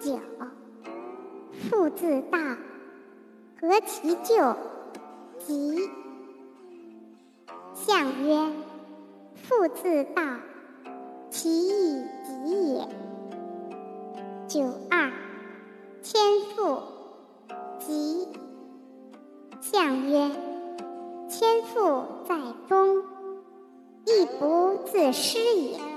九父自道，何其咎？吉。象曰：父自道，其义吉也。九二，千父吉。象曰：千父在中，亦不自失也。